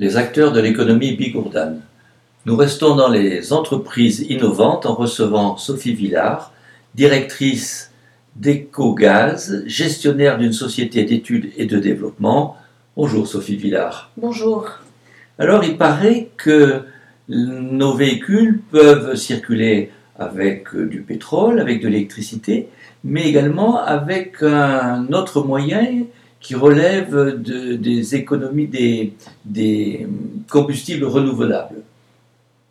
les acteurs de l'économie bigourdane. Nous restons dans les entreprises innovantes en recevant Sophie Villard, directrice d'EcoGaz, gestionnaire d'une société d'études et de développement. Bonjour Sophie Villard. Bonjour. Alors il paraît que nos véhicules peuvent circuler avec du pétrole, avec de l'électricité, mais également avec un autre moyen qui relève des économies des, combustibles renouvelables.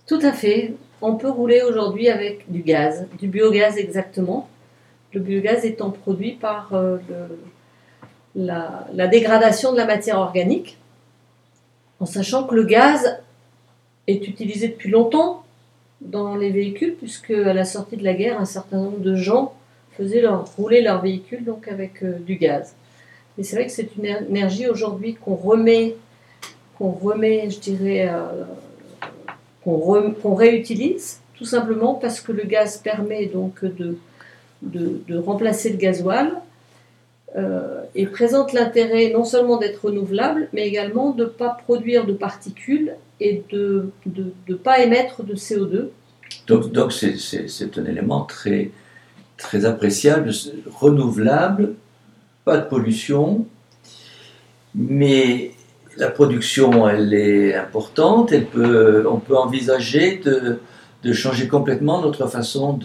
Tout à fait. On peut rouler aujourd'hui avec du gaz, du biogaz exactement. Le biogaz étant produit par euh, la, dégradation de la matière organique, en sachant que le gaz est utilisé depuis longtemps dans les véhicules, puisque à la sortie de la guerre, un certain nombre de gens faisaient rouler leur véhicule donc avec euh, du gaz. Mais c'est vrai que c'est une énergie aujourd'hui qu'on remet, qu'on remet, je dirais, euh, qu'on, réutilise, tout simplement parce que le gaz permet donc de, de, remplacer le gasoil euh, et présente l'intérêt non seulement d'être renouvelable, mais également de ne pas produire de particules et de ne pas émettre de CO2. Donc, c'est, c'est un élément très, très appréciable, renouvelable, pas de pollution, mais la production, elle est importante, on peut envisager de, changer complètement notre façon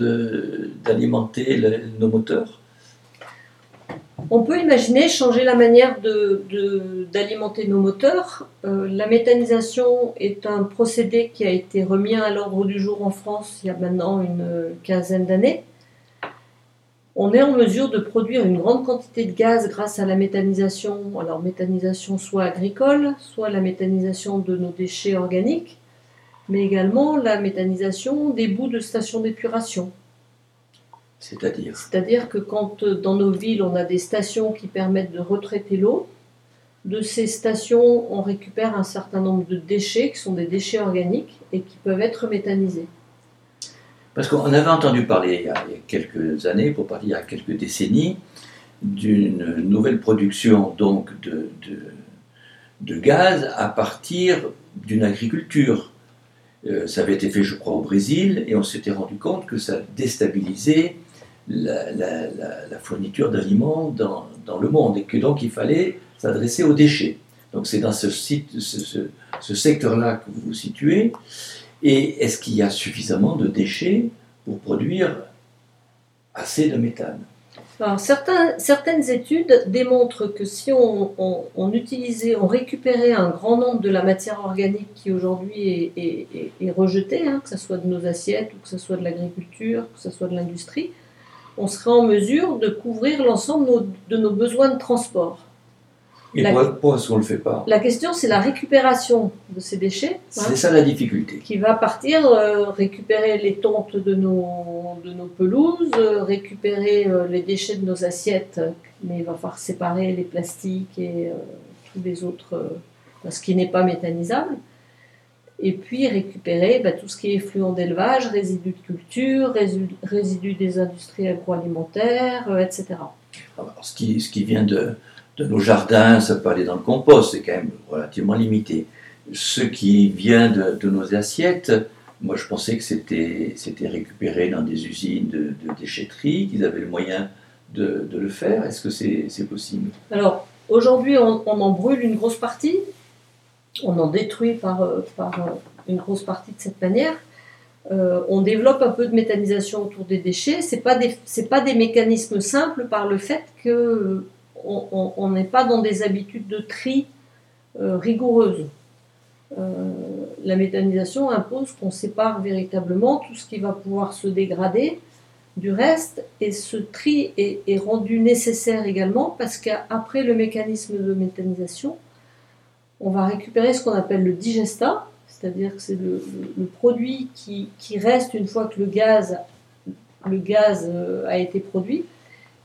d'alimenter nos moteurs. On peut imaginer changer la manière d'alimenter nos moteurs. Euh, la méthanisation est un procédé qui a été remis à l'ordre du jour en France il y a maintenant une quinzaine d'années. On est en mesure de produire une grande quantité de gaz grâce à la méthanisation, alors méthanisation soit agricole, soit la méthanisation de nos déchets organiques, mais également la méthanisation des bouts de stations d'épuration. C'est-à-dire C'est-à-dire que quand euh, dans nos villes on a des stations qui permettent de retraiter l'eau, de ces stations on récupère un certain nombre de déchets qui sont des déchets organiques et qui peuvent être méthanisés. Parce qu'on avait entendu parler il y, a, quelques années, pour parler il y a quelques décennies, d'une nouvelle production donc de, gaz à partir d'une agriculture. Euh, ça avait été fait, je crois, au Brésil, et on s'était rendu compte que ça déstabilisait la, fourniture d'aliments dans, le monde, et que donc il fallait s'adresser aux déchets. Donc c'est dans ce secteur-là que vous vous situez. Et est-ce qu'il y a suffisamment de déchets pour produire assez de méthane? Certaines études démontrent que si on, utilisait, on récupérait un grand nombre de la matière organique qui aujourd'hui est, rejetée, hein, que ce soit de nos assiettes, ou que ce soit de l'agriculture, que ce soit de l'industrie, on serait en mesure de couvrir l'ensemble de nos besoins de transport. Et pourquoi, est-ce qu'on ne le fait pas La question, c'est la récupération de ces déchets. C'est hein, ça la difficulté. Qui va partir euh, récupérer les tontes de nos, de nos pelouses, euh, récupérer euh, les déchets de nos assiettes, mais il va falloir séparer les plastiques et tous les autres, ce qui n'est pas méthanisable. Et puis récupérer bah, tout ce qui est effluent d'élevage, résidus de culture, résidus, des industries agroalimentaires, etc. Alors, ce, qui, ce qui vient de de nos jardins, ça peut aller dans le compost, c'est quand même relativement limité. Ce qui vient de, nos assiettes, moi je pensais que c'était, récupéré dans des usines de, déchetterie, qu'ils avaient le moyen de, le faire. Est-ce que c'est, possible? Alors aujourd'hui on, en brûle une grosse partie, on en détruit par, par une grosse partie de cette manière. Euh, on développe un peu de méthanisation autour des déchets. Ce n'est pas, pas des mécanismes simples par le fait que on n'est pas dans des habitudes de tri euh, rigoureuses. Euh, la méthanisation impose qu'on sépare véritablement tout ce qui va pouvoir se dégrader du reste, et ce tri est, rendu nécessaire également parce qu'après le mécanisme de méthanisation, on va récupérer ce qu'on appelle le digesta, c'est-à-dire que c'est le, produit qui, reste une fois que le gaz, le gaz euh, a été produit.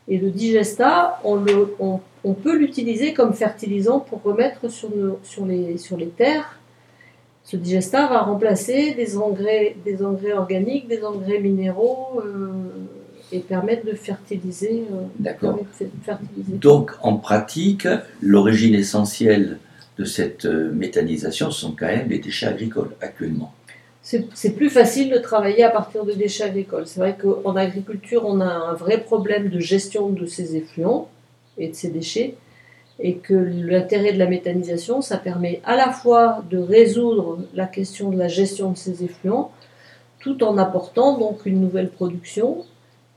Et le digesta, on, le, on, peut l'utiliser comme fertilisant pour remettre sur, sur, les, sur les terres. Ce digesta va remplacer des engrais, des engrais organiques, des engrais minéraux euh, et permettre de fertiliser. Euh, D'accord. Donc en pratique, l'origine essentielle de cette euh, méthanisation sont quand même les déchets agricoles actuellement. C'est plus facile de travailler à partir de déchets agricoles. C'est vrai qu'en agriculture, on a un vrai problème de gestion de ces effluents et de ces déchets, et que l'intérêt de la méthanisation, ça permet à la fois de résoudre la question de la gestion de ces effluents, tout en apportant donc une nouvelle production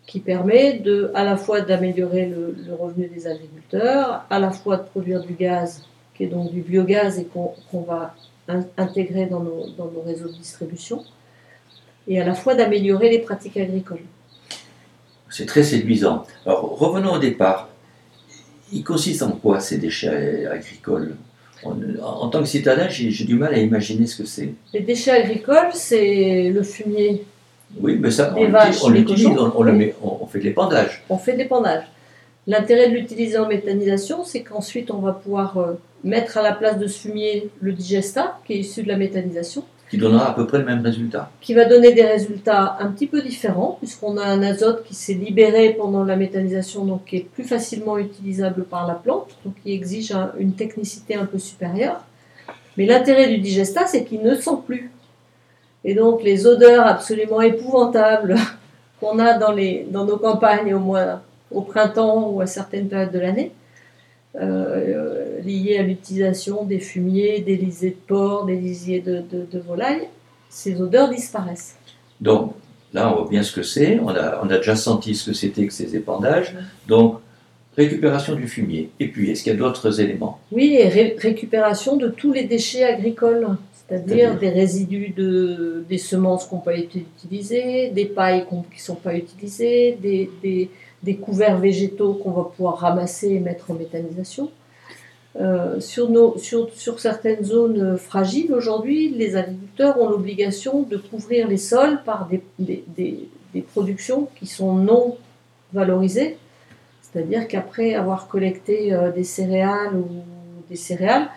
qui permet de, à la fois d'améliorer le, revenu des agriculteurs, à la fois de produire du gaz, qui est donc du biogaz et qu'on va intégrer dans nos, dans nos, réseaux de distribution, et à la fois d'améliorer les pratiques agricoles. C'est très séduisant. Alors revenons au départ. Il consiste en quoi ces déchets agricoles? En, tant que citadin, j'ai du mal à imaginer ce que c'est. Les déchets agricoles, c'est le fumier oui, mais ça, on l'utilise, on, fait de l'épandage. On fait de l'épandage. L'intérêt de l'utiliser en méthanisation, c'est qu'ensuite on va pouvoir euh, mettre à la place de ce fumier le digesta, qui est issu de la méthanisation. Qui donnera à peu près le même résultat. Qui va donner des résultats un petit peu différents, puisqu'on a un azote qui s'est libéré pendant la méthanisation, donc qui est plus facilement utilisable par la plante, donc qui exige une technicité un peu supérieure. Mais l'intérêt du digesta, c'est qu'il ne sent plus. Et donc les odeurs absolument épouvantables qu'on a dans, les, dans nos campagnes au moins au printemps ou à certaines périodes de l'année, euh, liées à l'utilisation des fumiers, des lisiers de porc, des lisiers de, de, volaille, ces odeurs disparaissent. Donc là, on voit bien ce que c'est. On a, on a déjà senti ce que c'était que ces épandages. Donc récupération du fumier. Et puis, est-ce qu'il y a d'autres éléments? Oui, et récupération de tous les déchets agricoles c'est-à-dire des résidus de, des semences qui n'ont pas été utilisées, des pailles qui ne sont pas utilisées, des, des, des couverts végétaux qu'on va pouvoir ramasser et mettre en méthanisation. Euh, sur, nos, sur, sur, certaines zones fragiles, aujourd'hui, les agriculteurs ont l'obligation de couvrir les sols par des, des, productions qui sont non valorisées. C'est-à-dire qu'après avoir collecté euh, des céréales ou des céréales,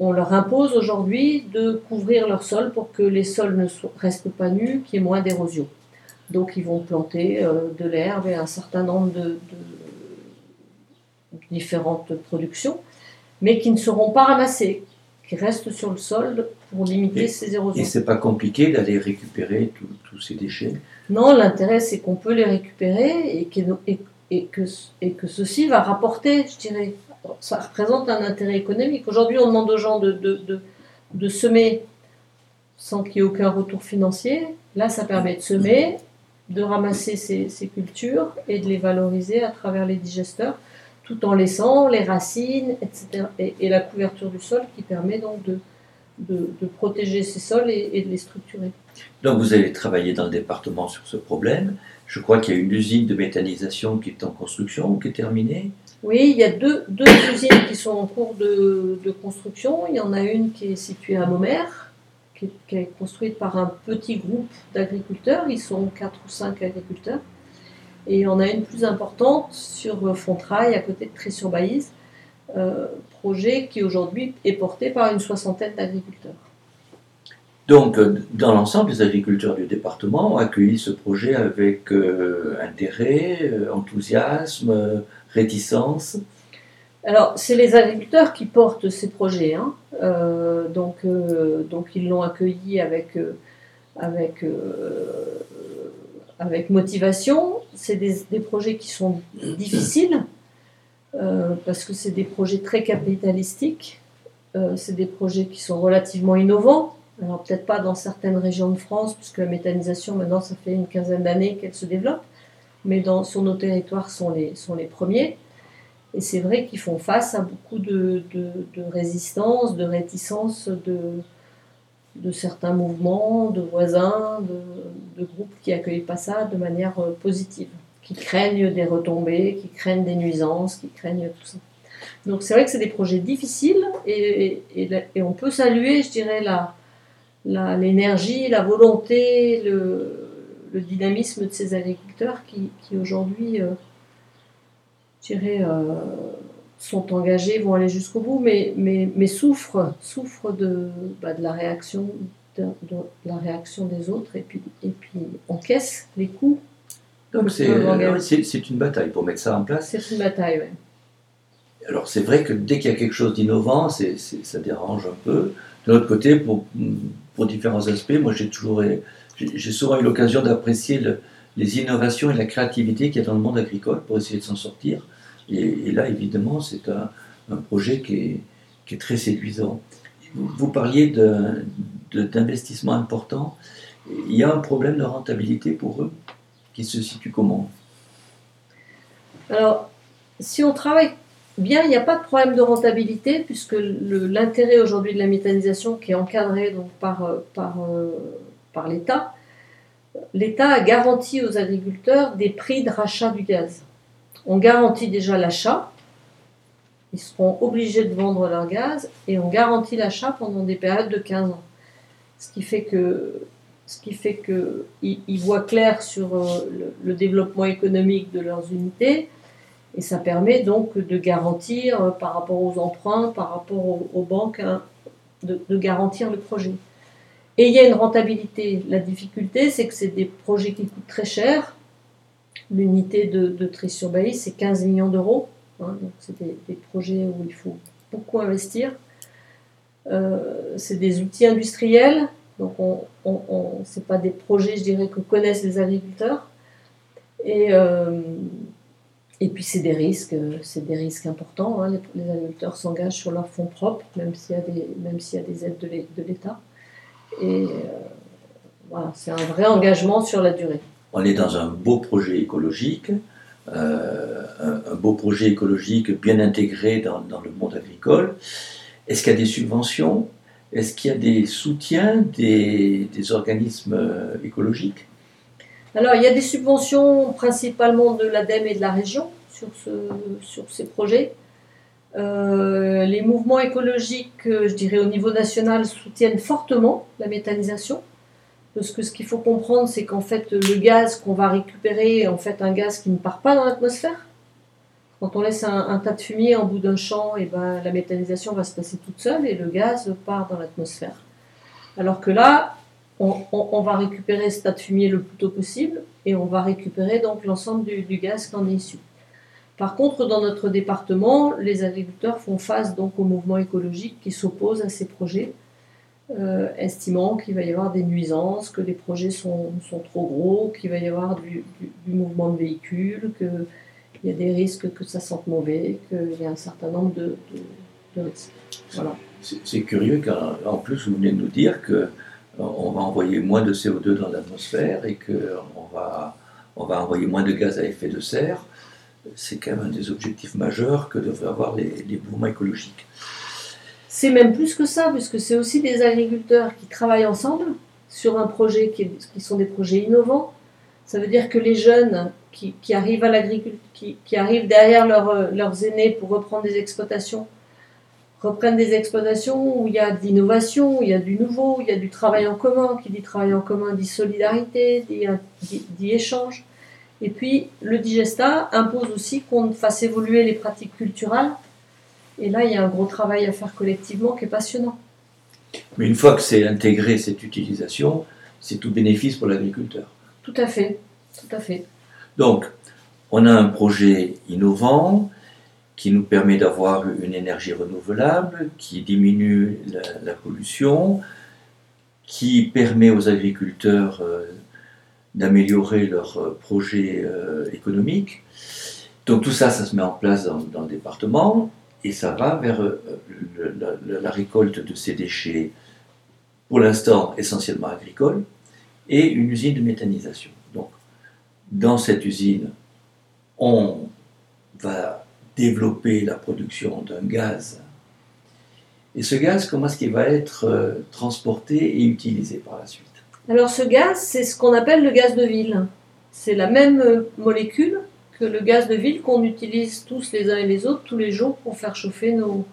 on leur impose aujourd'hui de couvrir leur sol pour que les sols ne restent pas nus, qu'il y ait moins d'érosion. Donc ils vont planter euh, de l'herbe et un certain nombre de, différentes productions, mais qui ne seront pas ramassées, qui restent sur le sol pour limiter ces érosions. Et c'est pas compliqué d'aller récupérer tous ces déchets? Non, l'intérêt c'est qu'on peut les récupérer et que, et que, et que ceci va rapporter, je dirais, ça représente un intérêt économique. Aujourd'hui, on demande aux gens de, de, de, semer sans qu'il y ait aucun retour financier. Là, ça permet de semer, de ramasser ces, ces, cultures et de les valoriser à travers les digesteurs, tout en laissant les racines, etc. Et, la couverture du sol qui permet donc de, de, protéger ces sols et, et, de les structurer. Donc vous allez travailler dans le département sur ce problème. Je crois qu'il y a une usine de méthanisation qui est en construction ou qui est terminée. Oui, il y a deux, deux usines qui sont en cours de, de, construction. Il y en a une qui est située à Maumère, qui, est construite par un petit groupe d'agriculteurs. Ils sont quatre ou cinq agriculteurs. Et en a une plus importante sur Fontrailles, à côté de Tré-sur-Baïse, euh, projet qui aujourd'hui est porté par une soixantaine d'agriculteurs. Donc, euh, dans l'ensemble, les agriculteurs du département ont accueilli ce projet avec euh, intérêt, enthousiasme, réticence Alors, c'est les agriculteurs qui portent ces projets. Hein. Euh, donc, euh, donc, ils l'ont accueilli avec, euh, avec, motivation. C'est des, des, projets qui sont difficiles parce que c'est des projets très capitalistiques. c'est des projets qui sont relativement innovants. Alors, peut-être pas dans certaines régions de France, puisque la méthanisation, maintenant, ça fait une quinzaine d'années qu'elle se développe mais dans, sur nos territoires sont les, sont les premiers. Et c'est vrai qu'ils font face à beaucoup de, de, résistance, de réticence de, certains mouvements, de voisins, de, groupes qui accueillent pas ça de manière euh, positive, qui craignent des retombées, qui craignent des nuisances, qui craignent tout ça. Donc c'est vrai que c'est des projets difficiles et, on peut saluer, je dirais, l'énergie, la, la volonté, le, dynamisme de ces agriculteurs qui, qui aujourd'hui, euh, euh, sont engagés, vont aller jusqu'au bout, mais, mais, mais souffrent, souffrent de, bah, de la réaction de, la réaction des autres et puis, et puis encaissent les coups. Donc c'est une bataille pour mettre ça en place. C'est une bataille, oui. Alors c'est vrai que dès qu'il y a quelque chose d'innovant, c'est, ça dérange un peu. De l'autre côté, pour, pour différents aspects, moi j'ai toujours j'ai, souvent eu l'occasion d'apprécier les innovations et la créativité qu'il y a dans le monde agricole pour essayer de s'en sortir. Et, là, évidemment, c'est un, projet qui est, très séduisant. Vous, parliez de, d'investissement important. Il y a un problème de rentabilité pour eux qui se situe comment? Alors, si on travaille bien, il n'y a pas de problème de rentabilité puisque l'intérêt aujourd'hui de la méthanisation qui est encadré donc par, euh, euh, par l'État, l'État a garanti aux agriculteurs des prix de rachat du gaz. On garantit déjà l'achat, ils seront obligés de vendre leur gaz et on garantit l'achat pendant des périodes de 15 ans. Ce qui fait que ce qui qu'ils voient clair sur euh, le, développement économique de leurs unités, et ça permet donc de garantir euh, par rapport aux emprunts, par rapport aux, banques, hein, de, garantir le projet. Et il y a une rentabilité. La difficulté, c'est que c'est des projets qui coûtent très cher. L'unité de, de sur bailly c'est 15 millions d'euros. Hein, donc c'est des, projets où il faut beaucoup investir. Euh, c'est des outils industriels donc, on, on, ce pas des projets, je dirais, que connaissent les agriculteurs. Et, euh, et puis, c'est des risques, c'est des risques importants. Hein. Les, agriculteurs s'engagent sur leurs fonds propres, même s'il y a des, même s'il y a des aides de l'État. Et euh, voilà, c'est un vrai engagement sur la durée. On est dans un beau projet écologique, euh, un, beau projet écologique bien intégré dans, le monde agricole. Est-ce qu'il y a des subventions? Est-ce qu'il y a des soutiens des, organismes écologiques? Alors, il y a des subventions principalement de l'ADEME et de la région sur ces projets. Euh, les mouvements écologiques, euh, je dirais au niveau national, soutiennent fortement la méthanisation. Parce que ce qu'il faut comprendre, c'est qu'en fait, le gaz qu'on va récupérer est en fait un gaz qui ne part pas dans l'atmosphère. Quand on laisse un, tas de fumier en bout d'un champ, et eh ben, la méthanisation va se passer toute seule et le gaz part dans l'atmosphère. Alors que là, on, va récupérer ce tas de fumier le plus tôt possible et on va récupérer donc l'ensemble du, gaz qui en est issu. Par contre, dans notre département, les agriculteurs font face donc au mouvement écologique qui s'oppose à ces projets, euh, estimant qu'il va y avoir des nuisances, que les projets sont, trop gros, qu'il va y avoir du, du mouvement de véhicules, que il y a des risques que ça sente mauvais, qu'il y a un certain nombre de, risques. Voilà. C'est curieux qu'en plus vous venez de nous dire que euh, on va envoyer moins de CO2 dans l'atmosphère et qu'on va, on va envoyer moins de gaz à effet de serre. C'est quand même un des objectifs majeurs que devraient avoir les, les mouvements écologiques. C'est même plus que ça, puisque c'est aussi des agriculteurs qui travaillent ensemble sur un projet qui, qui sont des projets innovants. Ça veut dire que les jeunes qui, arrivent à l'agriculture, qui, arrivent derrière euh, leurs aînés pour reprendre des exploitations, reprennent des exploitations où il y a de l'innovation, où il y a du nouveau, où il y a du travail en commun. Qui dit travail en commun dit solidarité, dit, dit échange. Et puis le digesta impose aussi qu'on fasse évoluer les pratiques culturelles. Et là, il y a un gros travail à faire collectivement qui est passionnant. Mais une fois que c'est intégré, cette utilisation, c'est tout bénéfice pour l'agriculteur. Tout à fait, tout à fait. Donc, on a un projet innovant qui nous permet d'avoir une énergie renouvelable, qui diminue la, pollution, qui permet aux agriculteurs euh, d'améliorer leur euh, projet euh, économique. Donc tout ça, ça se met en place dans, le département et ça va vers la, récolte de ces déchets, pour l'instant essentiellement agricoles, et une usine de méthanisation dans cette usine, on va développer la production d'un gaz. Et ce gaz, comment est-ce qu'il va être euh, transporté et utilisé par la suite? Alors ce gaz, c'est ce qu'on appelle le gaz de ville. C'est la même euh, molécule que le gaz de ville qu'on utilise tous les uns et les autres tous les jours pour faire chauffer nos,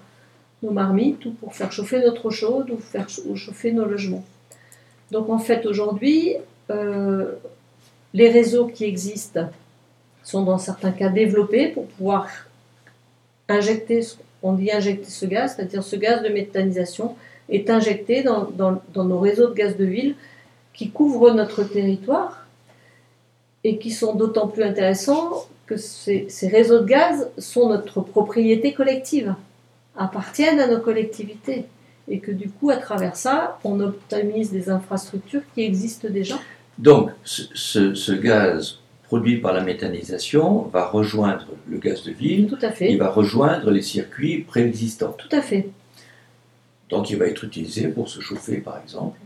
marmites ou pour faire chauffer notre eau chaude ou faire chauffer nos logements. Donc en fait aujourd'hui, euh, les réseaux qui existent sont dans certains cas développés pour pouvoir injecter, on dit injecter ce gaz, c'est-à-dire ce gaz de méthanisation est injecté dans, nos réseaux de gaz de ville qui couvrent notre territoire. Et qui sont d'autant plus intéressants que ces, ces réseaux de gaz sont notre propriété collective, appartiennent à nos collectivités et que du coup, à travers ça, on optimise des infrastructures qui existent déjà. Donc, ce, ce- ce gaz produit par la méthanisation va rejoindre le gaz de ville, Tout à fait, il va rejoindre les circuits préexistants. tout à fait. Donc, il va être utilisé pour se chauffer, par exemple.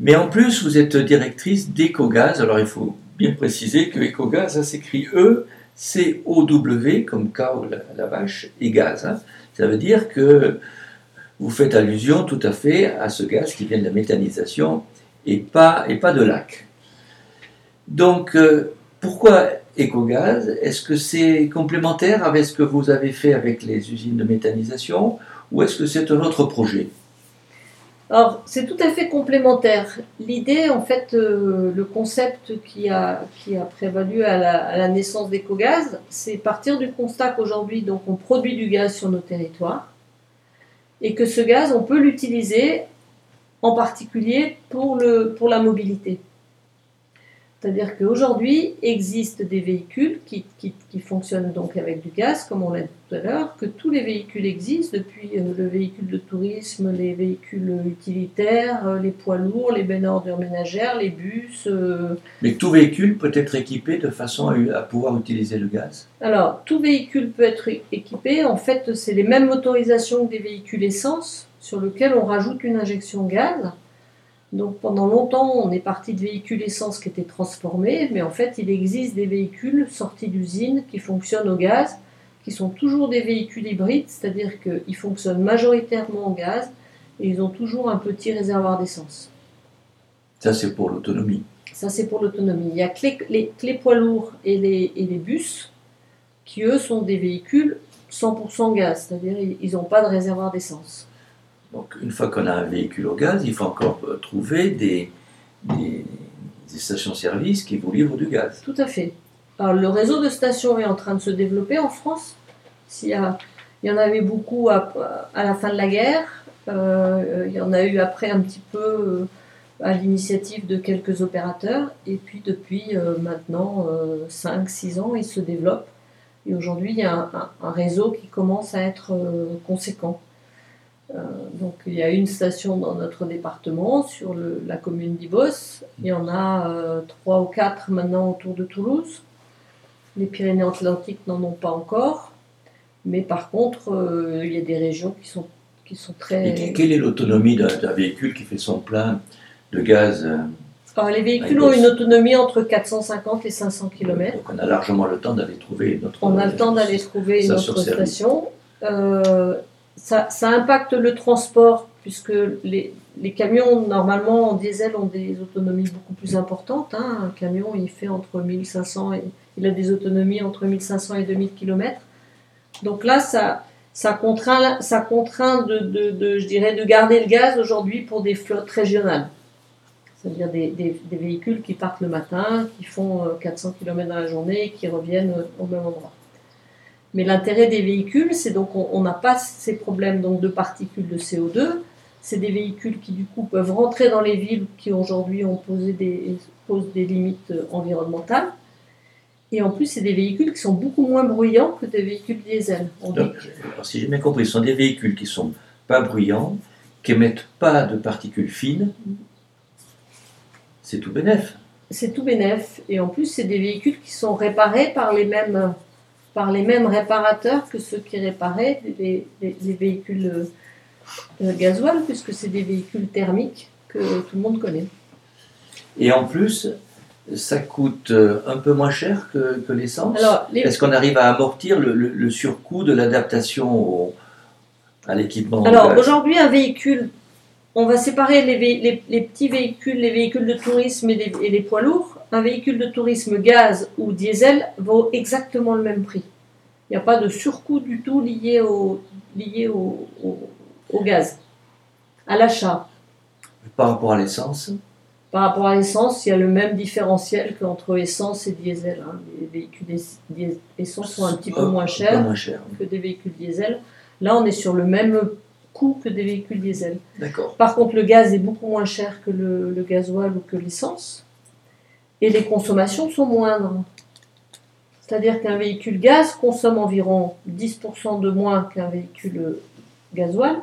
Mais en plus, vous êtes directrice d'EcoGaz. Alors, il faut bien préciser que EcoGaz, ça s'écrit E, C-O-W, comme cow, la vache, et gaz. hein. Ça veut dire que vous faites allusion tout à fait à ce gaz qui vient de la méthanisation et pas, et pas de lac. Donc, euh, pourquoi EcoGaz? Est-ce que c'est complémentaire avec ce que vous avez fait avec les usines de méthanisation ou est-ce que c'est un autre projet? Alors, c'est tout à fait complémentaire. L'idée, en fait, euh, le concept qui a, prévalu à la, naissance d'EcoGaz, c'est partir du constat qu'aujourd'hui, donc, on produit du gaz sur nos territoires et que ce gaz, on peut l'utiliser en particulier pour la mobilité. C'est-à-dire qu'aujourd'hui existent des véhicules qui, qui, qui fonctionnent donc avec du gaz, comme on l'a dit tout à l'heure, que tous les véhicules existent, depuis euh, le véhicule de tourisme, les véhicules utilitaires, euh, les poids lourds, les bennes ordures ménagères, les bus. euh. Mais tout véhicule peut être équipé de façon à, à pouvoir utiliser le gaz? Alors, tout véhicule peut être équipé. En fait, c'est les mêmes motorisations que des véhicules essence, sur lesquels on rajoute une injection gaz. Donc pendant longtemps, on est parti de véhicules essence qui étaient transformés, mais en fait, il existe des véhicules sortis d'usine qui fonctionnent au gaz, qui sont toujours des véhicules hybrides, c'est-à-dire qu'ils fonctionnent majoritairement au gaz et ils ont toujours un petit réservoir d'essence. Ça, c'est pour l'autonomie. Ça, c'est pour l'autonomie. Il y a que les, les- que les poids lourds et les, et les bus qui, eux, sont des véhicules 100% gaz, c'est-à-dire ils n'ont pas de réservoir d'essence. Donc, une fois qu'on a un véhicule au gaz, il faut encore euh, trouver des, stations-service qui vous livrent du gaz. Tout à fait. Le réseau de stations est en train de se développer en France. Il y en avait beaucoup à, la fin de la guerre. Euh, il y en a eu après un petit peu euh, à l'initiative de quelques opérateurs. Et puis depuis euh, maintenant 5-6 ans, il se développe. Et aujourd'hui, il y a un, réseau qui commence à être euh, conséquent. Euh, donc il y a une station dans notre département, sur le- la commune d'Ibos. Il y en a euh, trois ou quatre maintenant autour de Toulouse. Les Pyrénées-Atlantiques n'en ont pas encore. Mais par contre, euh, il y a des régions qui sont, qui sont Et très... que- quelle est l'autonomie d'un véhicule qui fait son plein de gaz euh, Alors, les véhicules Ah, ont une autonomie entre 450 et 500 km. Donc, on a largement le temps d'aller trouver notre. On a le temps d'aller trouver une Station Euh, ça, impacte le transport puisque les, camions normalement en diesel ont des autonomies beaucoup plus importantes. hein. Un camion il fait entre 1500 et il a des autonomies entre 1500 et 2000 km. Donc là ça contraint ça contraint de, je dirais de garder le gaz aujourd'hui pour des flottes régionales. C'est-à-dire des, des, véhicules qui partent le matin, qui font euh, 400 km dans la journée et qui reviennent euh, au même endroit. Mais l'intérêt des véhicules, c'est donc on n'a pas ces problèmes donc de particules de CO2. C'est des véhicules qui du coup peuvent rentrer dans les villes qui aujourd'hui ont posé des, posent des limites euh, environnementales. Et en plus, c'est des véhicules qui sont beaucoup moins bruyants que des véhicules diesel. Donc, alors, si j'ai bien compris, ce sont des véhicules qui sont pas bruyants, qui émettent pas de particules fines. C'est tout bénef. c'est tout bénef. Et en plus, c'est des véhicules qui sont réparés par les mêmes, par les mêmes réparateurs que ceux qui réparaient les, les- les véhicules euh, gasoil, puisque c'est des véhicules thermiques que tout le monde connaît. Et en plus, ça coûte euh, un peu moins cher que, que l'essence. Les, Est-ce qu'on arrive à amortir le, le- le surcoût de l'adaptation au- à l'équipement en alors aujourd'hui, un véhicule, on va séparer les, les- les petits véhicules, les véhicules de tourisme et les, et les poids lourds. Un véhicule de tourisme gaz ou diesel vaut exactement le même prix. Il n'y a pas de surcoût du tout lié au, lié au, au- au gaz, à l'achat. Par rapport à l'essence Par rapport à l'essence, il y a le même différentiel qu'entre essence et diesel. hein. Les véhicules essence sont un petit peu Un- moins chers moins cher. que des véhicules diesel. Là, on est sur le même coût que des véhicules diesel. D'accord. Par contre, le gaz est beaucoup moins cher que le, le gasoil ou que l'essence. Et les consommations sont moindres. C'est-à-dire qu'un véhicule gaz consomme environ 10% de moins qu'un véhicule gasoil.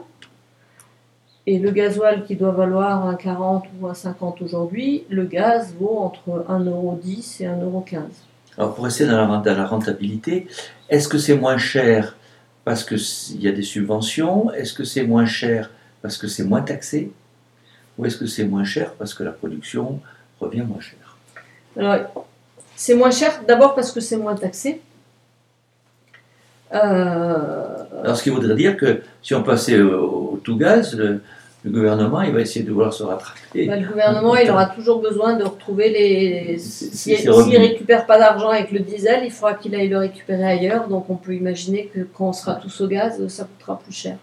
Et le gasoil qui doit valoir un 40 ou un 50 aujourd'hui, le gaz vaut entre 1,10€ et 1,15€. Alors pour rester dans la, dans la rentabilité, est-ce que c'est moins cher parce qu'il y a des subventions? Est-ce que c'est moins cher parce que c'est moins taxé? Ou est-ce que c'est moins cher parce que la production revient moins cher? Alors, c'est moins cher d'abord parce que c'est moins taxé. Euh, Alors ce qui voudrait dire que si on passait au, au tout gaz, le, le gouvernement il va essayer de vouloir se rattraper. bah, le gouvernement, il aura toujours besoin de retrouver les. S'il revenu. récupère pas d'argent avec le diesel, il faudra qu'il aille le récupérer ailleurs. Donc on peut imaginer que quand on sera tous au gaz, ça coûtera plus cher.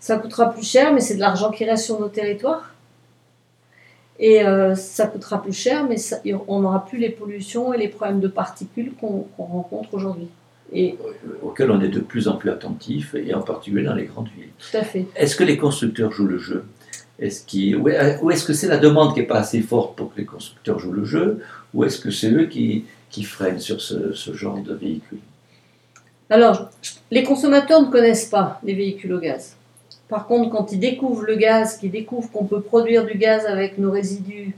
Ça coûtera plus cher, mais c'est de l'argent qui reste sur nos territoires. Et euh, ça coûtera plus cher, mais ça- on n'aura plus les pollutions et les problèmes de particules qu'on rencontre aujourd'hui. Et auquel on est de plus en plus attentif, et en particulier dans les grandes villes. tout à fait. Est-ce que les constructeurs jouent le jeu? Est-ce qu'il- ou est-ce que c'est la demande qui n'est pas assez forte pour que les constructeurs jouent le jeu? Ou est-ce que c'est eux qui, qui freinent sur ce, ce genre de véhicule? Alors, les consommateurs ne connaissent pas les véhicules au gaz. Par contre, quand ils découvrent le gaz, qu'ils découvrent qu'on peut produire du gaz avec nos résidus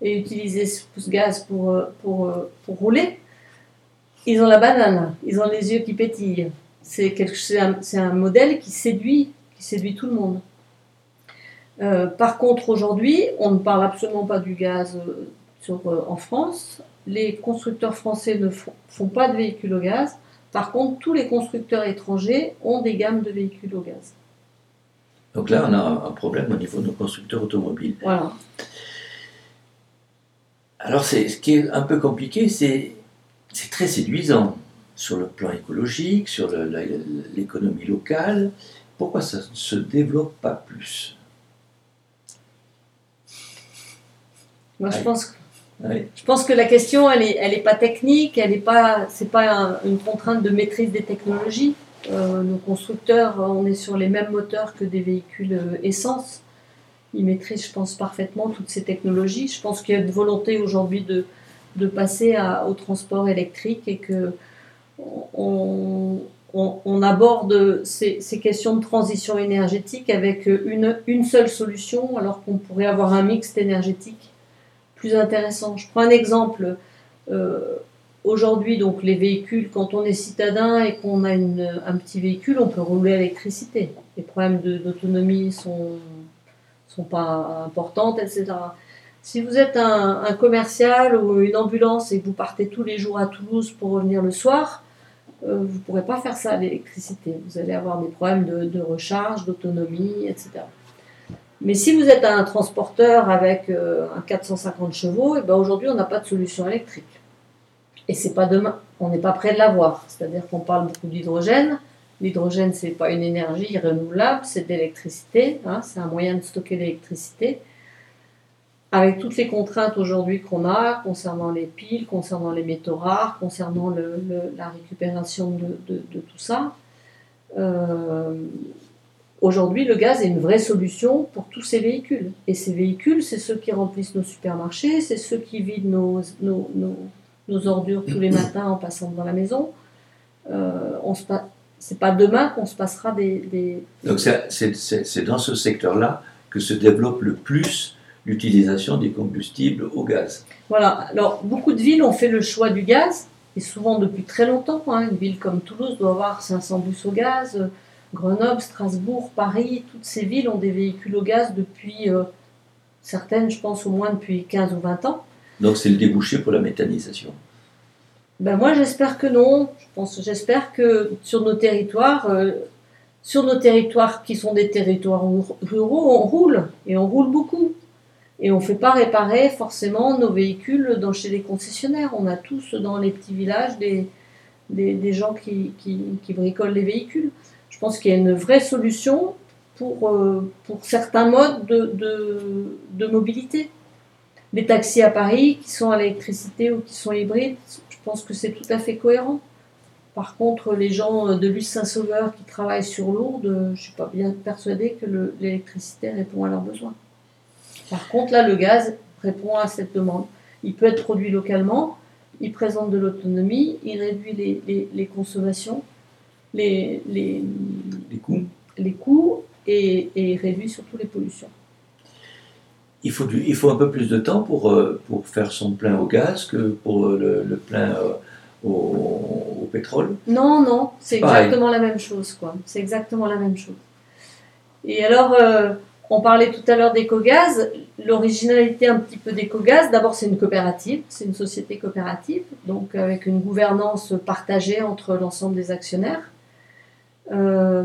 et utiliser ce gaz pour, euh, euh, rouler, ils ont la banane, ils ont les yeux qui pétillent. C'est un, modèle qui séduit, tout le monde. Euh, par contre, aujourd'hui, on ne parle absolument pas du gaz en France. Les constructeurs français ne font pas de véhicules au gaz. Par contre, tous les constructeurs étrangers ont des gammes de véhicules au gaz. Donc là, on a un problème au niveau de nos constructeurs automobiles. Voilà. Alors, c'est, ce qui est un peu compliqué, c'est, c'est très séduisant sur le plan écologique, sur l'économie locale. Pourquoi ça ne se développe pas plus? Moi, je pense que, Oui. je pense que la question, elle est, elle est pas technique, elle est pas, c'est pas un- une contrainte de maîtrise des technologies. Euh, nos constructeurs, on est sur les mêmes moteurs que des véhicules euh, essence. Ils maîtrisent, je pense, parfaitement toutes ces technologies. Je pense qu'il y a une volonté aujourd'hui de, de passer au transport électrique et que on, on- aborde ces, ces questions de transition énergétique avec une, une seule solution, alors qu'on pourrait avoir un mix énergétique plus intéressant. Je prends un exemple. Euh, Aujourd'hui, donc les véhicules, quand on est citadin et qu'on a une- un petit véhicule, on peut rouler à l'électricité. Les problèmes d'autonomie sont sont pas importantes, etc. Si vous êtes un, commercial ou une ambulance et que vous partez tous les jours à Toulouse pour revenir le soir, euh, vous ne pourrez pas faire ça à l'électricité. Vous allez avoir des problèmes de, recharge, d'autonomie, etc. Mais si vous êtes un transporteur avec euh, un 450 chevaux, et ben aujourd'hui on n'a pas de solution électrique. Et c'est pas demain, on n'est pas prêt de l'avoir. C'est-à-dire qu'on parle beaucoup d'hydrogène. L'hydrogène, c'est pas une énergie renouvelable, c'est de l'électricité. hein, c'est un moyen de stocker l'électricité. Avec toutes les contraintes aujourd'hui qu'on a concernant les piles, concernant les métaux rares, concernant la récupération de, tout ça, euh, Aujourd'hui, le gaz est une vraie solution pour tous ces véhicules. Et ces véhicules, c'est ceux qui remplissent nos supermarchés, c'est ceux qui vident nos, nos- nos ordures tous les matins en passant devant la maison. Euh, on se pa- c'est pas demain qu'on se passera des, des- Donc c'est- c'est c'est- c'est dans ce secteur-là que se développe le plus l'utilisation des combustibles au gaz. Voilà. Alors, beaucoup de villes ont fait le choix du gaz, et souvent depuis très longtemps. hein. Une ville comme Toulouse doit avoir 500 bus au gaz. Grenoble, Strasbourg, Paris, toutes ces villes ont des véhicules au gaz depuis, euh, certaines, je pense, au moins depuis 15 ou 20 ans. Donc c'est le débouché pour la méthanisation. Ben moi, j'espère que non. Je pense, j'espère que sur nos territoires, euh, sur nos territoires qui sont des territoires rur- ruraux, on roule et on roule beaucoup. Et on ne fait pas réparer forcément nos véhicules dans, chez les concessionnaires. On a tous dans les petits villages des, des, gens qui, qui, bricolent les véhicules. Je pense qu'il y a une vraie solution pour, euh, pour certains modes de, de, de mobilité. Les taxis à Paris qui sont à l'électricité ou qui sont hybrides, je pense que c'est tout à fait cohérent. Par contre, les gens de Luce Saint-Sauveur qui travaillent sur Lourdes, je ne suis pas bien persuadée que le- l'électricité répond à leurs besoins. Par contre, là, le gaz répond à cette demande. il peut être produit localement, il présente de l'autonomie, il réduit les, les- les consommations, les, les, Les coûts. les coûts et, et il réduit surtout les pollutions. Il faut, du- il faut un peu plus de temps pour, euh, pour faire son plein au gaz que pour euh, le, le plein euh, au, au pétrole. Non, non, c'est exactement la même chose, quoi. C'est exactement la même chose. Et alors, euh, on parlait tout à l'heure d'EcoGaz. L'originalité un petit peu d'EcoGaz, d'abord, c'est une coopérative, c'est une société coopérative, donc avec une gouvernance partagée entre l'ensemble des actionnaires. Euh,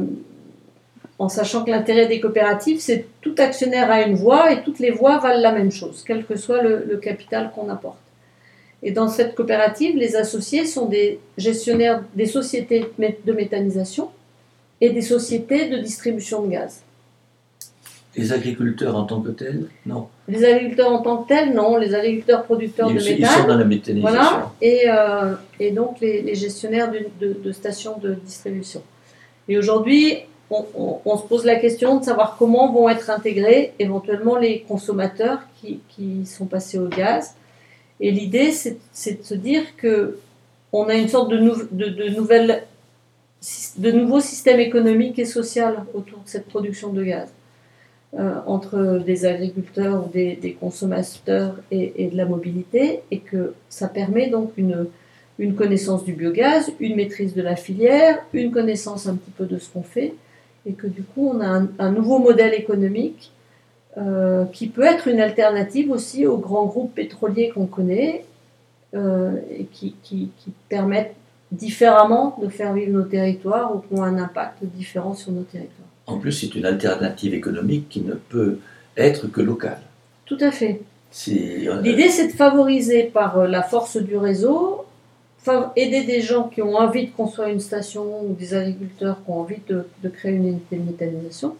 en sachant que l'intérêt des coopératives, c'est que tout actionnaire a une voix et toutes les voix valent la même chose, quel que soit le, le capital qu'on apporte. Et dans cette coopérative, les associés sont des gestionnaires des sociétés de mé- de méthanisation et des sociétés de distribution de gaz. Les agriculteurs en tant que tels, non. Les agriculteurs en tant que tels, non. Les agriculteurs producteurs Ils, de ils méthane, sont dans la méthanisation. Voilà, et, euh, et donc les, les gestionnaires de, de- de stations de distribution. Et aujourd'hui, on, se pose la question de savoir comment vont être intégrés éventuellement les consommateurs qui, qui sont passés au gaz. Et l'idée, c'est de se dire que on a une sorte de, de, nouvelle, de nouveau système économique et social autour de cette production de gaz. euh, entre des agriculteurs des consommateurs et, et de la mobilité, et que ça permet donc une, une connaissance du biogaz, une maîtrise de la filière, une connaissance un petit peu de ce qu'on fait, et que du coup on a un, un nouveau modèle économique euh, qui peut être une alternative aussi aux grands groupes pétroliers qu'on connaît, euh, et qui, qui, qui permettent différemment de faire vivre nos territoires ou qui ont un impact différent sur nos territoires. En plus, c'est une alternative économique qui ne peut être que locale. Tout à fait. Euh, L'idée, c'est de favoriser par la force du réseau, aider des gens qui ont envie de construire une station ou des agriculteurs qui ont envie de, créer une unité de méthanisation,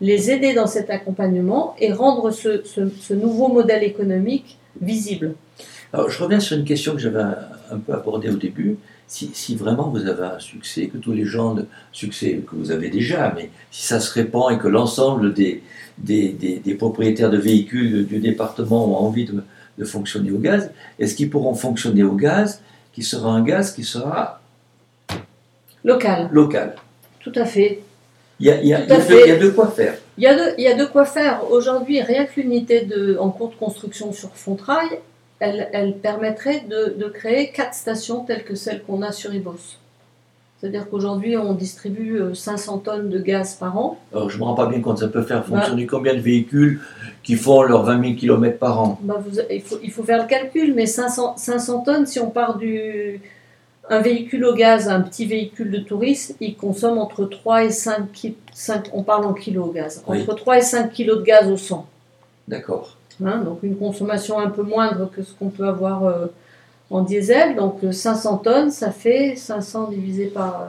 les aider dans cet accompagnement et rendre ce, ce- nouveau modèle économique visible. Alors, je reviens sur une question que j'avais un, peu abordée au début. Si, si vraiment vous avez un succès, que tous les gens de succès que vous avez déjà, mais si ça se répand et que l'ensemble des, des, des- propriétaires de véhicules du département ont envie de fonctionner au gaz, est-ce qu'ils pourront fonctionner au gaz qui sera un gaz qui sera Local, local tout à fait. il y, a, il, y a, Tout à il y a de- fait. il y a de quoi faire. Il y a de, il y a de quoi faire. Aujourd'hui, rien que l'unité de- en cours de construction sur Fontrail, elle, elle permettrait de, de créer quatre stations telles que celles qu'on a sur Ibos. C'est-à-dire qu'aujourd'hui, on distribue euh, 500 tonnes de gaz par an. Alors, je ne me rends pas bien compte, ça peut faire fonctionner combien de véhicules qui font leurs 20 000 km par an? Bah, vous- il, faut, il faut faire le calcul, mais 500, 500 tonnes, si on part du. Un véhicule au gaz, un petit véhicule de tourisme, il consomme entre 3 et 5, ki- 5 on parle en kilos au gaz, Oui. entre 3 et 5 kilos de gaz au 100. D'accord. Hein, donc une consommation un peu moindre que ce qu'on peut avoir euh, en diesel. Donc euh, 500 tonnes, ça fait 500 divisé par...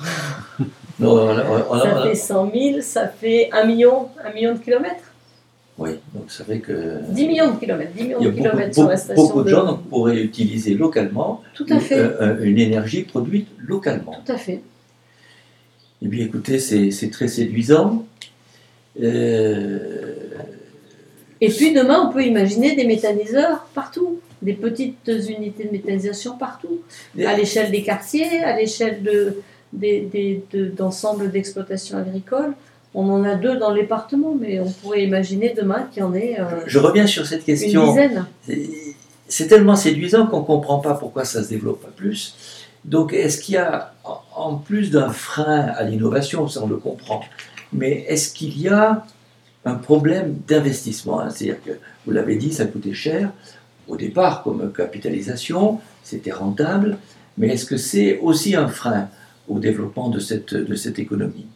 euh, Non, on a- on a- ça on a- fait 100 000, ça fait 1 million, 1 million de kilomètres. Oui, donc ça fait que. 10 millions de kilomètres, 10 millions de beaucoup, kilomètres sur la station. beaucoup de gens pourraient utiliser localement Tout à fait, euh, euh, une énergie produite localement. tout à fait. Eh bien, écoutez, c'est c'est très séduisant. Euh, Et puis demain, on peut imaginer des méthaniseurs partout, des petites unités de méthanisation partout, à l'échelle des quartiers, à l'échelle de, des- de- d'ensemble d'exploitations agricoles. On en a deux dans le département, mais on pourrait imaginer demain qu'il y en ait euh, je reviens sur cette une question. dizaine. C'est- tellement séduisant qu'on ne comprend pas pourquoi ça se développe pas plus. Donc, est-ce qu'il y a, en- en plus d'un frein à l'innovation, ça on le comprend, mais est-ce qu'il y a un problème d'investissement? Hein C'est-à-dire que, vous l'avez dit, ça coûtait cher au départ comme capitalisation, c'était rentable, mais est-ce que c'est aussi un frein au développement de cette, de cette économie?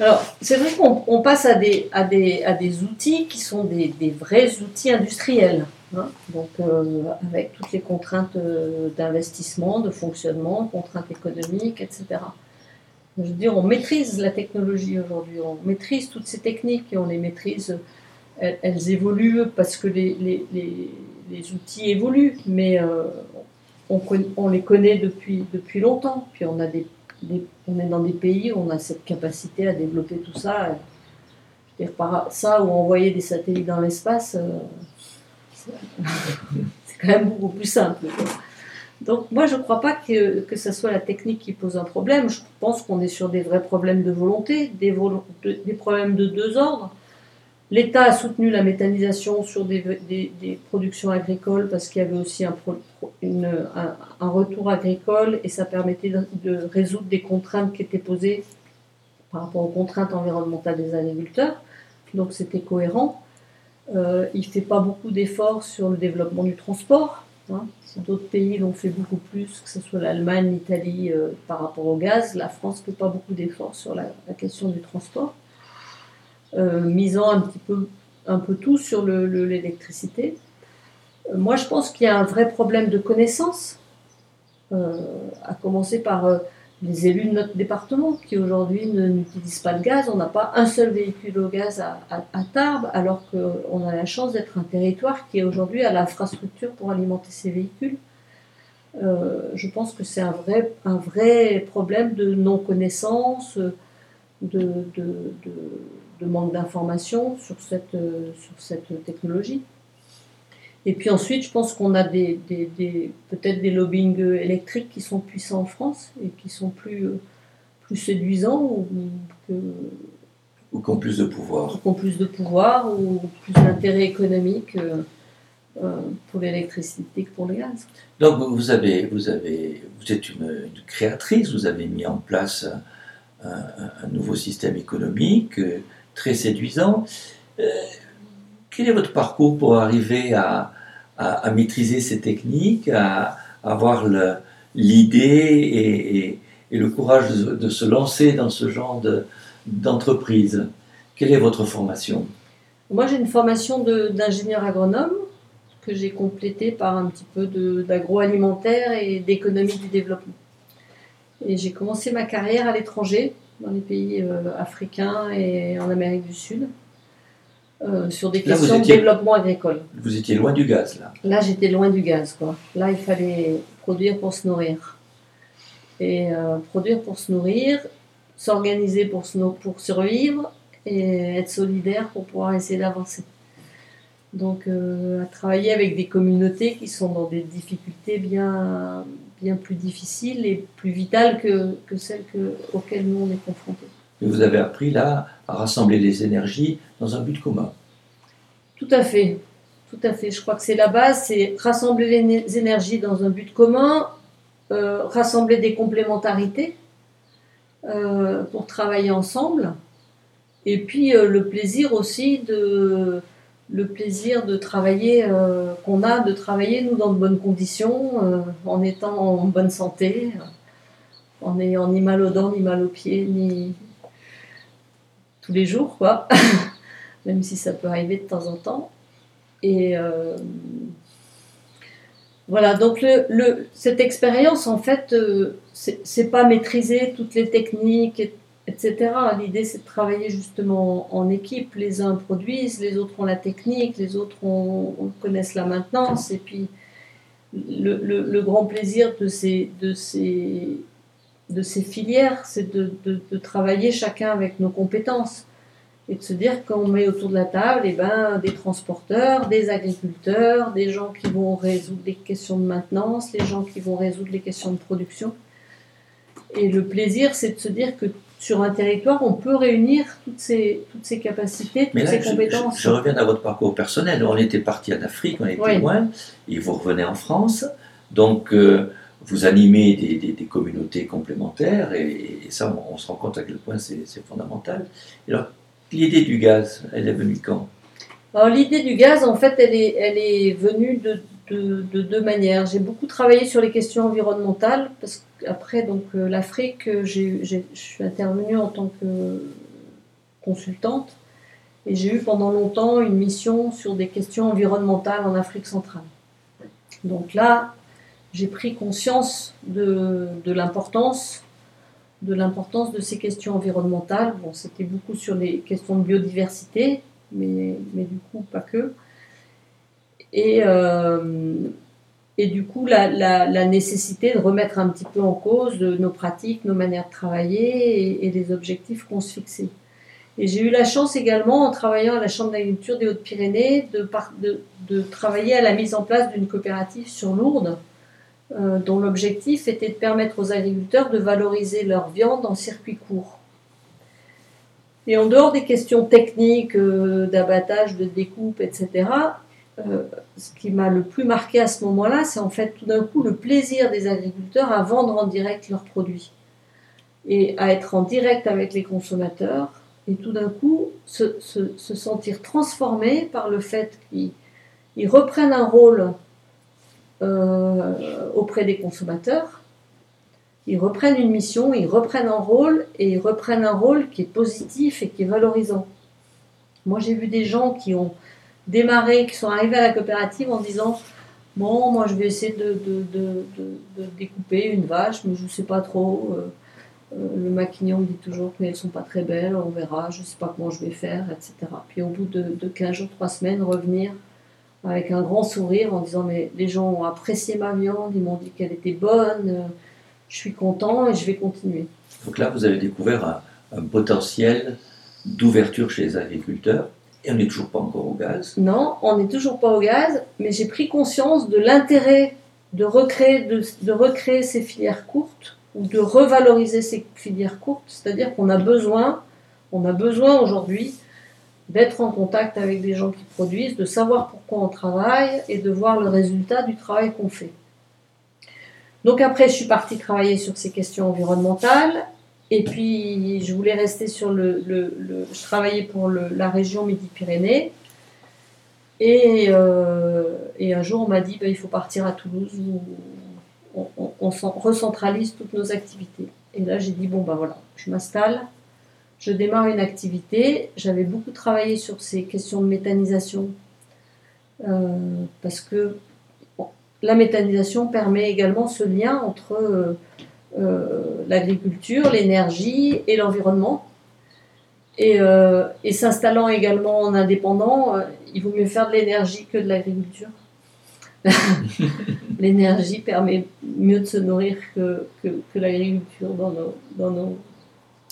Alors, c'est vrai qu'on on passe à des, à, des, à des outils qui sont des, des vrais outils industriels. hein. Donc, euh, avec toutes les contraintes euh, d'investissement, de fonctionnement, contraintes économiques, etc. Je veux dire, on maîtrise la technologie aujourd'hui, on maîtrise toutes ces techniques et on les maîtrise. Elles, évoluent parce que les, les, les, outils évoluent, mais euh, on, les connaît depuis, depuis longtemps. Puis on, a des- on est dans des pays où on a cette capacité à développer tout ça. Je veux dire, par ça ou envoyer des satellites dans l'espace, euh, C'est quand même beaucoup plus simple. Donc moi, je ne crois pas que, que ce soit la technique qui pose un problème. Je pense qu'on est sur des vrais problèmes de volonté, des, des problèmes de deux ordres. L'État a soutenu la méthanisation sur des, des, productions agricoles parce qu'il y avait aussi un, un, retour agricole et ça permettait de, résoudre des contraintes qui étaient posées par rapport aux contraintes environnementales des agriculteurs. Donc c'était cohérent. Euh, il ne fait pas beaucoup d'efforts sur le développement du transport. Hein. D'autres pays l'ont fait beaucoup plus, que ce soit l'Allemagne, l'Italie euh, par rapport au gaz. La France ne fait pas beaucoup d'efforts sur la, question du transport, misant un petit peu, un peu tout sur l'électricité. moi, je pense qu'il y a un vrai problème de connaissance, à commencer par les élus de notre département qui aujourd'hui n'utilisent pas le gaz. On n'a pas un seul véhicule au gaz à, Tarbes, alors qu'on a la chance d'être un territoire qui aujourd'hui a l'infrastructure pour alimenter ces véhicules. Euh, je pense que c'est un vrai, un vrai problème de non-connaissance, de, de, manque d'information sur cette, sur cette technologie. Et puis ensuite, je pense qu'on a des, des, peut-être des lobbying électriques qui sont puissants en France et qui sont plus, plus séduisants ou, que, ou qui ont plus de pouvoir. Ou qui ont plus de pouvoir ou plus d'intérêt économique euh, euh, pour l'électricité que pour le gaz. Donc vous, avez, vous, avez, vous êtes une, créatrice, vous avez mis en place un, un nouveau système économique euh, très séduisant. Quel est votre parcours pour arriver à, maîtriser ces techniques, à, avoir l'idée et, et, le courage de, se lancer dans ce genre d'entreprise? Quelle est votre formation? Moi, j'ai une formation d'ingénieur agronome que j'ai complétée par un petit peu d'agroalimentaire et d'économie du développement. Et j'ai commencé ma carrière à l'étranger, dans les pays euh, africains et en Amérique du Sud. Euh, sur des questions de développement agricole. Vous étiez loin du gaz, là Là, j'étais loin du gaz, quoi. Là, il fallait produire pour se nourrir. Et euh, produire pour se nourrir, s'organiser pour, pour survivre et être solidaire pour pouvoir essayer d'avancer. Donc, à travailler avec des communautés qui sont dans des difficultés bien, bien plus difficiles et plus vitales que, que celles que, auxquelles nous on est confrontés. Et vous avez appris là à rassembler les énergies dans un but commun. Tout à fait, tout à fait. Je crois que c'est la base, c'est rassembler les énergies dans un but commun, euh, rassembler des complémentarités euh, pour travailler ensemble, et puis euh, le plaisir aussi de le plaisir de travailler qu'on a de travailler nous dans de bonnes conditions, en étant en bonne santé, en n'ayant ni mal aux dents, ni mal aux pieds, ni tous les jours, quoi. Même si ça peut arriver de temps en temps. Et euh, voilà, donc cette expérience, en fait, euh, c'est pas maîtriser toutes les techniques, etc. L'idée, c'est de travailler justement en équipe. Les uns produisent, les autres ont la technique, les autres ont, connaissent la maintenance. Et puis, le, le, grand plaisir de ces, de ces, de ces filières, c'est de, de, travailler chacun avec nos compétences et de se dire qu'on met autour de la table eh ben, des transporteurs, des agriculteurs, des gens qui vont résoudre les questions de maintenance, les gens qui vont résoudre les questions de production. Et le plaisir, c'est de se dire que sur un territoire, on peut réunir toutes ces, toutes ces capacités, toutes ces compétences. Je, reviens à votre parcours personnel. On était parti en Afrique, on était loin, et vous revenez en France. Donc, euh, vous animez des, des, communautés complémentaires, et, ça, on, se rend compte à quel point c'est fondamental. alors, l'idée du gaz, elle est venue quand? Alors, l'idée du gaz, en fait, elle est, elle est venue de, de, deux manières. J'ai beaucoup travaillé sur les questions environnementales, parce qu'après donc euh, l'Afrique, je suis intervenue en tant que consultante, et j'ai eu pendant longtemps une mission sur des questions environnementales en Afrique centrale. Donc là, j'ai pris conscience de, l'importance de l'importance de ces questions environnementales. Bon, c'était beaucoup sur les questions de biodiversité, mais, mais du coup, pas que. Et, euh, et du coup, la, la, nécessité de remettre un petit peu en cause nos pratiques, nos manières de travailler et, les objectifs qu'on se fixait. Et j'ai eu la chance également, en travaillant à la Chambre d'agriculture des Hautes-Pyrénées, de, de, de, travailler à la mise en place d'une coopérative sur Lourdes, euh, dont l'objectif était de permettre aux agriculteurs de valoriser leur viande en circuit court. Et en dehors des questions techniques euh, d'abattage, de découpe, etc., euh, ce qui m'a le plus marqué à ce moment-là, c'est en fait tout d'un coup le plaisir des agriculteurs à vendre en direct leurs produits et à être en direct avec les consommateurs et tout d'un coup se, sentir transformés par le fait qu'ils reprennent un rôle euh, auprès des consommateurs, ils reprennent une mission, ils reprennent un rôle et ils reprennent un rôle qui est positif et qui est valorisant. Moi j'ai vu des gens qui ont démarré, qui sont arrivés à la coopérative en disant Bon, moi je vais essayer de, découper une vache, mais je ne sais pas trop. Euh, euh, le maquignon me dit toujours qu'elles ne sont pas très belles, on verra, je ne sais pas comment je vais faire, etc. Puis au bout de, de 15 jours, 3 semaines, revenir avec un grand sourire en disant Mais les gens ont apprécié ma viande, ils m'ont dit qu'elle était bonne, euh, je suis content et je vais continuer. Donc là, vous avez découvert un potentiel d'ouverture chez les agriculteurs et on n'est toujours pas encore au gaz. Non, on n'est toujours pas au gaz, mais j'ai pris conscience de l'intérêt de recréer, ces filières courtes ou de revaloriser ces filières courtes. C'est-à-dire qu'on a besoin, on a besoin aujourd'hui d'être en contact avec des gens qui produisent, de savoir pourquoi on travaille et de voir le résultat du travail qu'on fait. Donc après, je suis partie travailler sur ces questions environnementales et puis, je voulais rester sur le. je travaillais pour la région Midi-Pyrénées. Et, euh, et, un jour, on m'a dit bah, il faut partir à Toulouse où on, recentralise toutes nos activités. Et là, j'ai dit bon, ben voilà, je m'installe, je démarre une activité. J'avais beaucoup travaillé sur ces questions de méthanisation euh, parce que la méthanisation permet également ce lien entre. Euh, l'agriculture, l'énergie et l'environnement. Et, euh, s'installant également en indépendant, euh, il vaut mieux faire de l'énergie que de l'agriculture. l'énergie permet mieux de se nourrir que, que, l'agriculture dans nos, dans nos...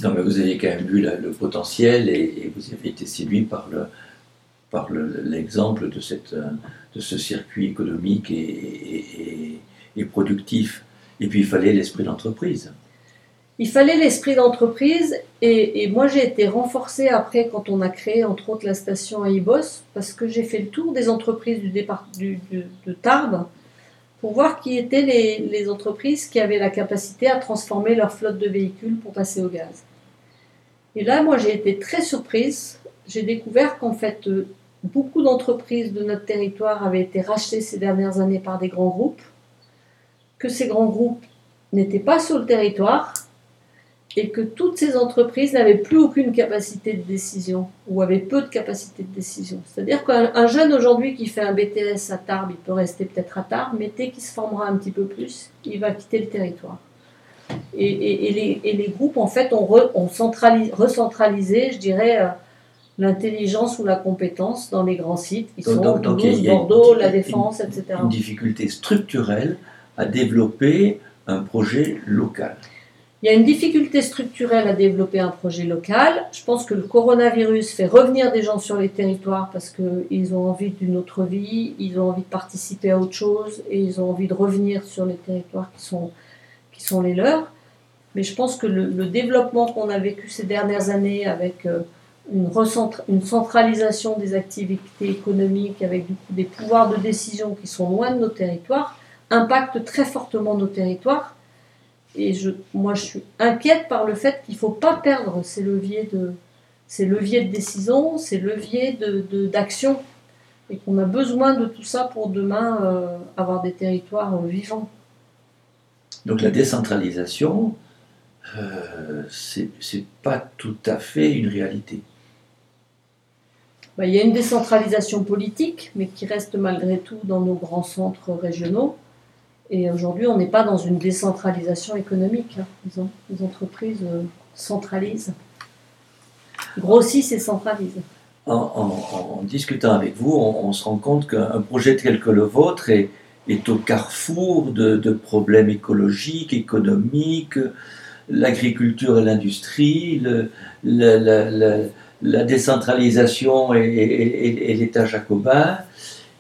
Non, mais vous avez quand même vu le potentiel et, vous avez été séduit par le par l'exemple de, de ce circuit économique et, et productif. Et puis il fallait l'esprit d'entreprise. Il fallait l'esprit d'entreprise et, moi j'ai été renforcée après quand on a créé entre autres la station à Ibos parce que j'ai fait le tour des entreprises du départ de Tarbes pour voir qui étaient les, les, entreprises qui avaient la capacité à transformer leur flotte de véhicules pour passer au gaz. Et là moi j'ai été très surprise. J'ai découvert qu'en fait euh, beaucoup d'entreprises de notre territoire avaient été rachetées ces dernières années par des grands groupes que ces grands groupes n'étaient pas sur le territoire et que toutes ces entreprises n'avaient plus aucune capacité de décision ou avaient peu de capacité de décision. C'est-à-dire qu'un jeune aujourd'hui qui fait un BTS à Tarbes, il peut rester peut-être à Tarbes, mais dès qu'il se formera un petit peu plus, il va quitter le territoire. Et, les, groupes, en fait, ont, recentralisé, je dirais, euh, l'intelligence ou la compétence dans les grands sites qui sont Toulouse, Bordeaux, La Défense, etc. Une difficulté structurelle à développer un projet local Il y a une difficulté structurelle à développer un projet local. Je pense que le coronavirus fait revenir des gens sur les territoires parce qu'ils ont envie d'une autre vie, ils ont envie de participer à autre chose et ils ont envie de revenir sur les territoires qui sont, qui sont les leurs. Mais je pense que le, développement qu'on a vécu ces dernières années avec euh, une, une, centralisation des activités économiques, avec des pouvoirs de décision qui sont loin de nos territoires, impacte très fortement nos territoires. Et je, moi, je suis inquiète par le fait qu'il ne faut pas perdre ces leviers de, ces leviers de décision, ces leviers d'action, de, et qu'on a besoin de tout ça pour demain euh, avoir des territoires euh, vivants. Donc la décentralisation, euh, c'est pas tout à fait une réalité. Bah, il y a une décentralisation politique, mais qui reste malgré tout dans nos grands centres régionaux. Et aujourd'hui, on n'est pas dans une décentralisation économique. Hein. Les, entreprises euh, centralisent, grossissent et centralisent. En, discutant avec vous, on, se rend compte qu'un projet tel que le vôtre est, est au carrefour de, problèmes écologiques, économiques, l'agriculture et l'industrie, la décentralisation et, l'État jacobin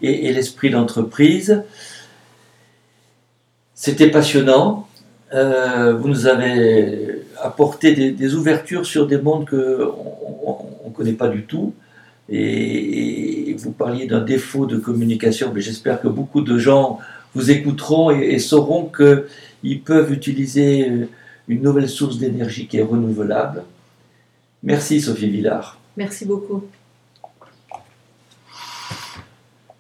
et, l'esprit d'entreprise. C'était passionnant. Euh, vous nous avez apporté des, ouvertures sur des mondes qu'on ne connaît pas du tout. Et, vous parliez d'un défaut de communication, mais j'espère que beaucoup de gens vous écouteront et, et sauront qu'ils peuvent utiliser une nouvelle source d'énergie qui est renouvelable. Merci Sophie Villard. Merci beaucoup.